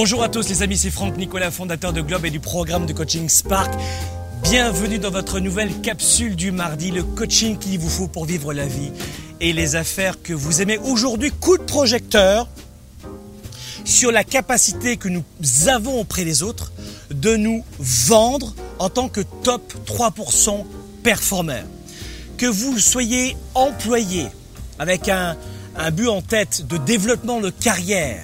Bonjour à tous les amis, c'est Franck Nicolas, fondateur de Globe et du programme de coaching Spark. Bienvenue dans votre nouvelle capsule du mardi, le coaching qu'il vous faut pour vivre la vie et les affaires que vous aimez. Aujourd'hui, coup de projecteur sur la capacité que nous avons auprès des autres de nous vendre en tant que top 3% performeur. Que vous soyez employé avec un, un but en tête de développement de carrière,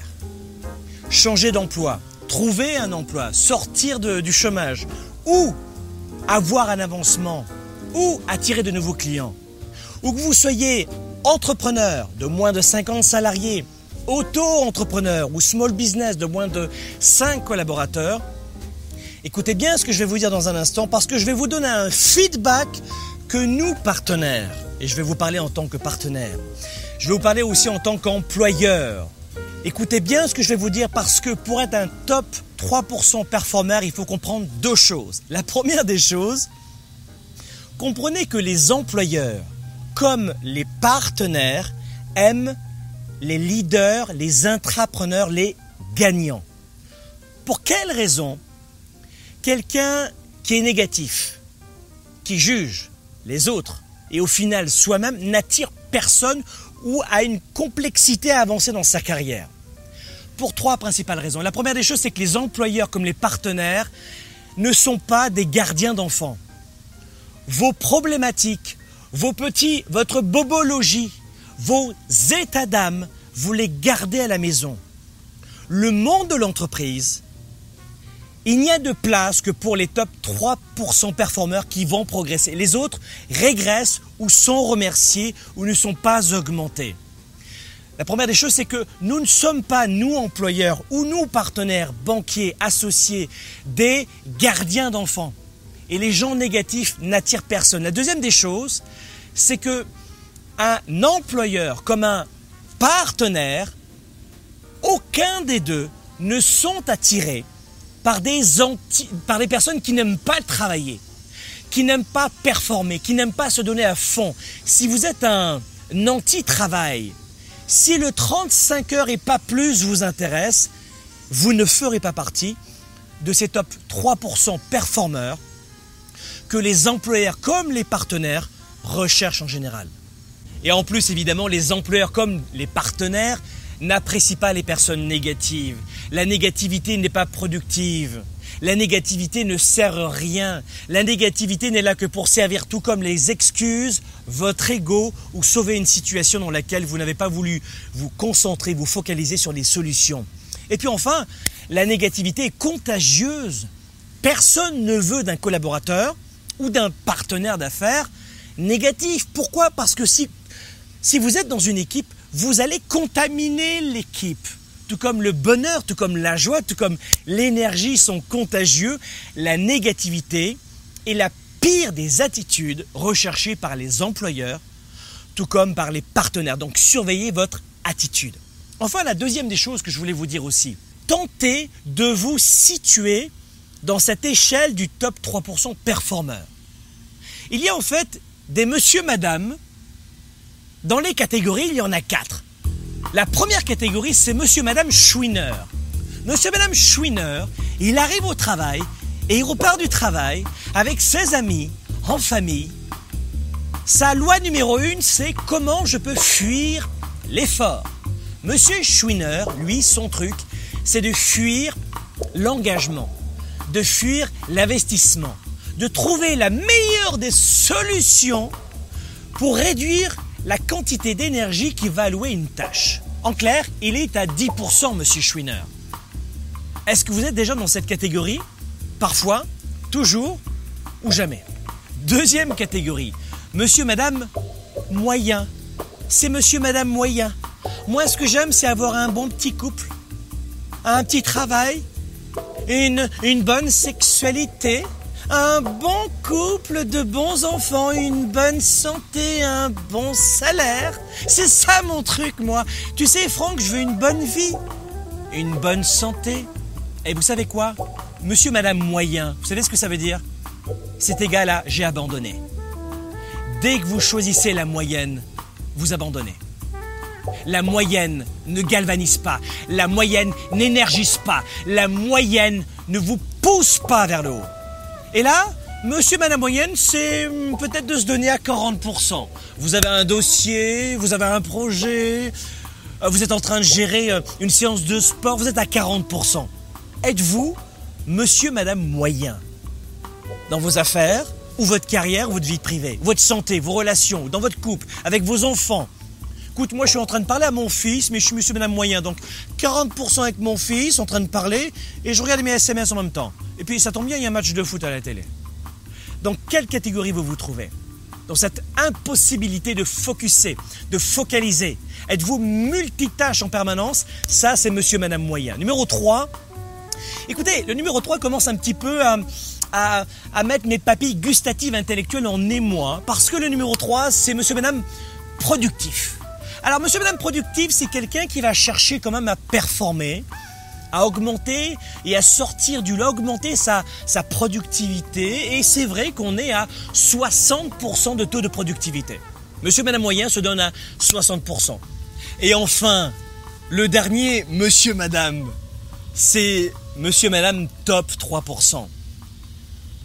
changer d'emploi, trouver un emploi, sortir du chômage ou avoir un avancement ou attirer de nouveaux clients, ou que vous soyez entrepreneur de moins de 50 salariés, auto-entrepreneur ou small business de moins de 5 collaborateurs, écoutez bien ce que je vais vous dire dans un instant parce que je vais vous donner un feedback que nous, partenaires, et je vais vous parler en tant que partenaire, je vais vous parler aussi en tant qu'employeur, Écoutez bien ce que je vais vous dire parce que pour être un top 3% performeur, il faut comprendre deux choses. La première des choses, comprenez que les employeurs, comme les partenaires, aiment les leaders, les intrapreneurs, les gagnants. Pour quelle raison quelqu'un qui est négatif, qui juge les autres et au final soi-même n'attire personne ou a une complexité à avancer dans sa carrière? Pour trois principales raisons. La première des choses, c'est que les employeurs comme les partenaires ne sont pas des gardiens d'enfants. Vos problématiques, vos petits, votre bobologie, vos états d'âme, vous les gardez à la maison. Le monde de l'entreprise, il n'y a de place que pour les top 3% performeurs qui vont progresser. Les autres régressent ou sont remerciés ou ne sont pas augmentés. La première des choses, c'est que nous ne sommes pas, nous employeurs ou nous partenaires, banquiers, associés, des gardiens d'enfants. Et les gens négatifs n'attirent personne. La deuxième des choses, c'est que un employeur comme un partenaire, aucun des deux ne sont attirés par des, anti- par des personnes qui n'aiment pas travailler, qui n'aiment pas performer, qui n'aiment pas se donner à fond. Si vous êtes un anti-travail, si le 35 heures et pas plus vous intéresse, vous ne ferez pas partie de ces top 3% performeurs que les employeurs comme les partenaires recherchent en général. Et en plus, évidemment, les employeurs comme les partenaires n'apprécient pas les personnes négatives. La négativité n'est pas productive. La négativité ne sert à rien. La négativité n'est là que pour servir tout comme les excuses, votre ego ou sauver une situation dans laquelle vous n'avez pas voulu vous concentrer, vous focaliser sur les solutions. Et puis enfin, la négativité est contagieuse. Personne ne veut d'un collaborateur ou d'un partenaire d'affaires négatif. Pourquoi? Parce que si, si vous êtes dans une équipe, vous allez contaminer l'équipe. Tout comme le bonheur, tout comme la joie, tout comme l'énergie sont contagieux, la négativité est la pire des attitudes recherchées par les employeurs, tout comme par les partenaires. Donc surveillez votre attitude. Enfin, la deuxième des choses que je voulais vous dire aussi, tentez de vous situer dans cette échelle du top 3% performeur. Il y a en fait des monsieur, madame. Dans les catégories, il y en a quatre. La première catégorie, c'est monsieur, madame Schwiner. Monsieur, madame Schwiner, il arrive au travail et il repart du travail avec ses amis, en famille. Sa loi numéro une, c'est comment je peux fuir l'effort. Monsieur Schwiner, lui, son truc, c'est de fuir l'engagement, de fuir l'investissement, de trouver la meilleure des solutions pour réduire la quantité d'énergie qu'il va allouer une tâche. En clair, il est à 10%, monsieur Schwiner. Est-ce que vous êtes déjà dans cette catégorie? Parfois, toujours ou jamais. Deuxième catégorie, monsieur, madame, moyen. C'est monsieur, madame, moyen. Moi, ce que j'aime, c'est avoir un bon petit couple, un petit travail, une, une bonne sexualité, un bon couple de bons enfants, une bonne santé, un bon salaire. C'est ça mon truc, moi. Tu sais, Franck, je veux une bonne vie, une bonne santé. Et vous savez quoi? Monsieur, madame moyen, vous savez ce que ça veut dire? C'est égal à j'ai abandonné. Dès que vous choisissez la moyenne, vous abandonnez. La moyenne ne galvanise pas. La moyenne n'énergise pas. La moyenne ne vous pousse pas vers le haut. Et là, monsieur, madame moyenne, c'est hum, peut-être de se donner à 40%. Vous avez un dossier, vous avez un projet, euh, vous êtes en train de gérer euh, une séance de sport, vous êtes à 40%. Êtes-vous monsieur, madame moyen dans vos affaires ou votre carrière ou votre vie privée, votre santé, vos relations, dans votre couple, avec vos enfants Écoute, moi je suis en train de parler à mon fils, mais je suis monsieur madame moyen, donc 40% avec mon fils en train de parler, et je regarde mes SMS en même temps. Et puis ça tombe bien, il y a un match de foot à la télé. Dans quelle catégorie vous vous trouvez? Dans cette impossibilité de focuser, de focaliser. Êtes-vous multitâche en permanence? Ça, c'est monsieur madame moyen. Numéro 3, écoutez, le numéro 3 commence un petit peu à, à, mettre mes papilles gustatives intellectuelles en émoi, parce que le numéro 3, c'est monsieur madame productif. Alors, monsieur, madame productif, c'est quelqu'un qui va chercher quand même à performer, à augmenter et à sortir du lot, augmenter sa, sa productivité. Et c'est vrai qu'on est à 60% de taux de productivité. Monsieur, madame moyen se donne à 60%. Et enfin, le dernier, monsieur, madame, c'est monsieur, madame top 3%.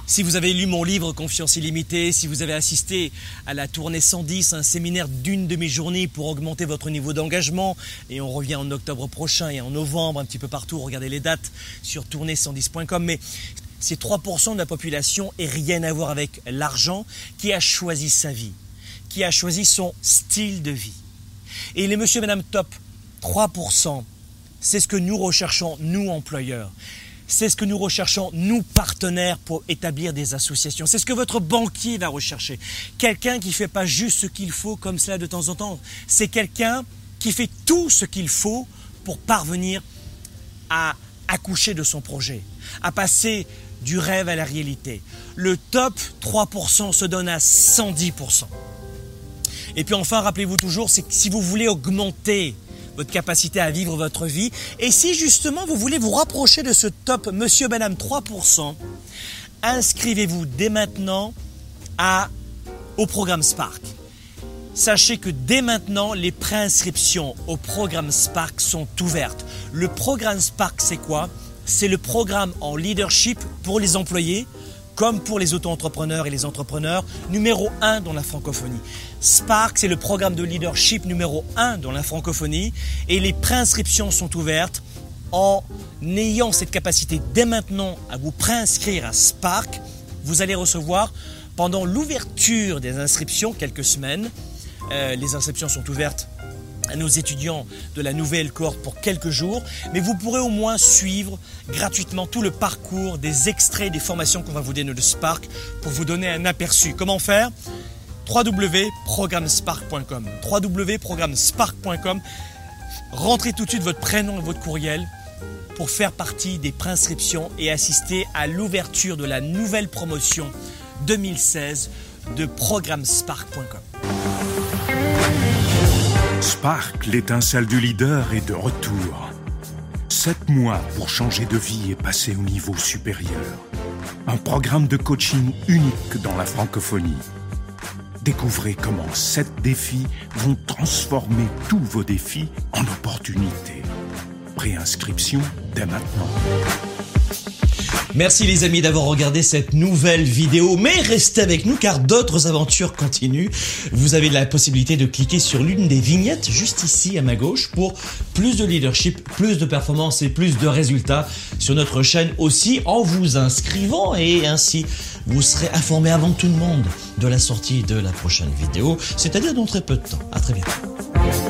Si vous avez lu mon livre Confiance illimitée, si vous avez assisté à la tournée 110, un séminaire d'une demi-journée pour augmenter votre niveau d'engagement, et on revient en octobre prochain et en novembre, un petit peu partout, regardez les dates sur tournée110.com, mais c'est 3% de la population et rien à voir avec l'argent qui a choisi sa vie, qui a choisi son style de vie. Et les monsieur et madame top 3%, c'est ce que nous recherchons, nous employeurs. C'est ce que nous recherchons, nous partenaires, pour établir des associations. C'est ce que votre banquier va rechercher. Quelqu'un qui ne fait pas juste ce qu'il faut comme cela de temps en temps. C'est quelqu'un qui fait tout ce qu'il faut pour parvenir à accoucher de son projet, à passer du rêve à la réalité. Le top 3% se donne à 110%. Et puis enfin, rappelez-vous toujours, c'est que si vous voulez augmenter votre capacité à vivre votre vie. Et si justement vous voulez vous rapprocher de ce top Monsieur Madame 3%, inscrivez-vous dès maintenant à, au programme Spark. Sachez que dès maintenant, les préinscriptions au programme Spark sont ouvertes. Le programme Spark, c'est quoi? C'est le programme en leadership pour les employés, comme pour les auto-entrepreneurs et les entrepreneurs, numéro 1 dans la francophonie. Spark, c'est le programme de leadership numéro 1 dans la francophonie et les préinscriptions sont ouvertes en ayant cette capacité dès maintenant à vous préinscrire à Spark. Vous allez recevoir pendant l'ouverture des inscriptions, quelques semaines, euh, les inscriptions sont ouvertes nos étudiants de la nouvelle cohorte pour quelques jours, mais vous pourrez au moins suivre gratuitement tout le parcours des extraits des formations qu'on va vous donner de Spark pour vous donner un aperçu. Comment faire? www.programmespark.com www.programmespark.com Rentrez tout de suite votre prénom et votre courriel pour faire partie des préinscriptions et assister à l'ouverture de la nouvelle promotion 2016 de programmespark.com. Spark, l'étincelle du leader, est de retour. Sept mois pour changer de vie et passer au niveau supérieur. Un programme de coaching unique dans la francophonie. Découvrez comment sept défis vont transformer tous vos défis en opportunités. Préinscription dès maintenant. Merci les amis d'avoir regardé cette nouvelle vidéo, mais restez avec nous car d'autres aventures continuent. Vous avez la possibilité de cliquer sur l'une des vignettes juste ici à ma gauche pour plus de leadership, plus de performance et plus de résultats sur notre chaîne aussi en vous inscrivant et ainsi vous serez informé avant tout le monde de la sortie de la prochaine vidéo, c'est-à-dire dans très peu de temps. À très bientôt.